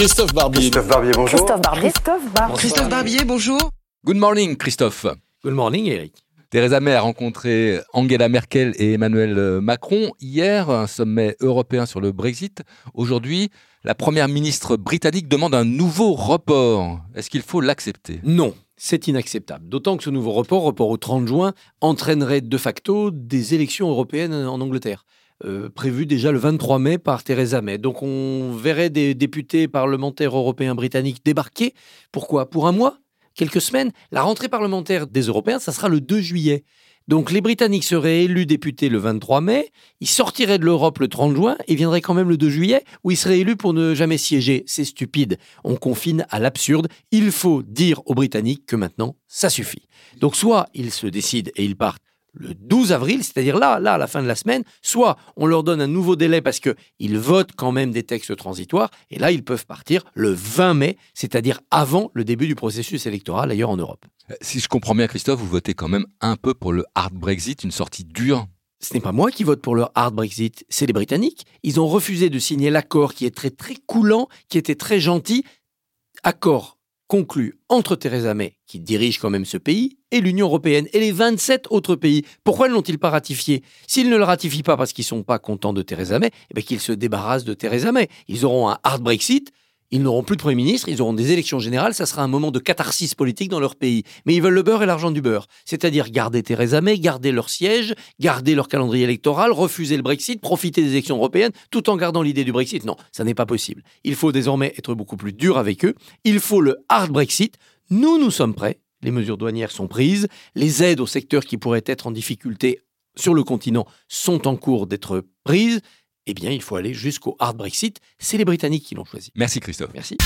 Christophe Barbier. Christophe Barbier, bonjour. Christophe Barbier. Christophe. Christophe Barbier, bonjour. Good morning, Christophe. Good morning, Eric. Theresa May a rencontré Angela Merkel et Emmanuel Macron hier, un sommet européen sur le Brexit. Aujourd'hui, la première ministre britannique demande un nouveau report. Est-ce qu'il faut l'accepter? Non, c'est inacceptable. D'autant que ce nouveau report, report au 30 juin, entraînerait de facto des élections européennes en Angleterre. Euh, prévues déjà le 23 mai par Theresa May. Donc on verrait des députés parlementaires européens britanniques débarquer. Pourquoi? Pour un mois? Quelques semaines? La rentrée parlementaire des Européens, ça sera le 2 juillet. Donc les Britanniques seraient élus députés le 23 mai, ils sortiraient de l'Europe le 30 juin et viendraient quand même le 2 juillet où ils seraient élus pour ne jamais siéger. C'est stupide. On confine à l'absurde. Il faut dire aux Britanniques que maintenant, ça suffit. Donc soit ils se décident et ils partent le 12 avril, c'est-à-dire là, là, à la fin de la semaine, soit on leur donne un nouveau délai parce qu'ils votent quand même des textes transitoires, et là, ils peuvent partir le 20 mai, c'est-à-dire avant le début du processus électoral ailleurs en Europe. Euh, si je comprends bien, Christophe, vous votez quand même un peu pour le hard Brexit, une sortie dure ce n'est pas moi qui vote pour le hard Brexit, c'est les Britanniques. Ils ont refusé de signer l'accord qui est très très coulant, qui était très gentil. Accord conclu entre Theresa May, qui dirige quand même ce pays, et l'Union européenne et les 27 autres pays. Pourquoi ne l'ont-ils pas ratifié? S'ils ne le ratifient pas parce qu'ils ne sont pas contents de Theresa May, eh qu'ils se débarrassent de Theresa May. Ils auront un hard Brexit, ils n'auront plus de Premier ministre, ils auront des élections générales, ça sera un moment de catharsis politique dans leur pays. Mais ils veulent le beurre et l'argent du beurre. C'est-à-dire garder Theresa May, garder leur siège, garder leur calendrier électoral, refuser le Brexit, profiter des élections européennes, tout en gardant l'idée du Brexit. Non, ça n'est pas possible. Il faut désormais être beaucoup plus dur avec eux. Il faut le hard Brexit. Nous, nous sommes prêts. Les mesures douanières sont prises. Les aides aux secteurs qui pourraient être en difficulté sur le continent sont en cours d'être prises eh bien, il faut aller jusqu'au hard Brexit. C'est les Britanniques qui l'ont choisi. Merci Christophe. Merci.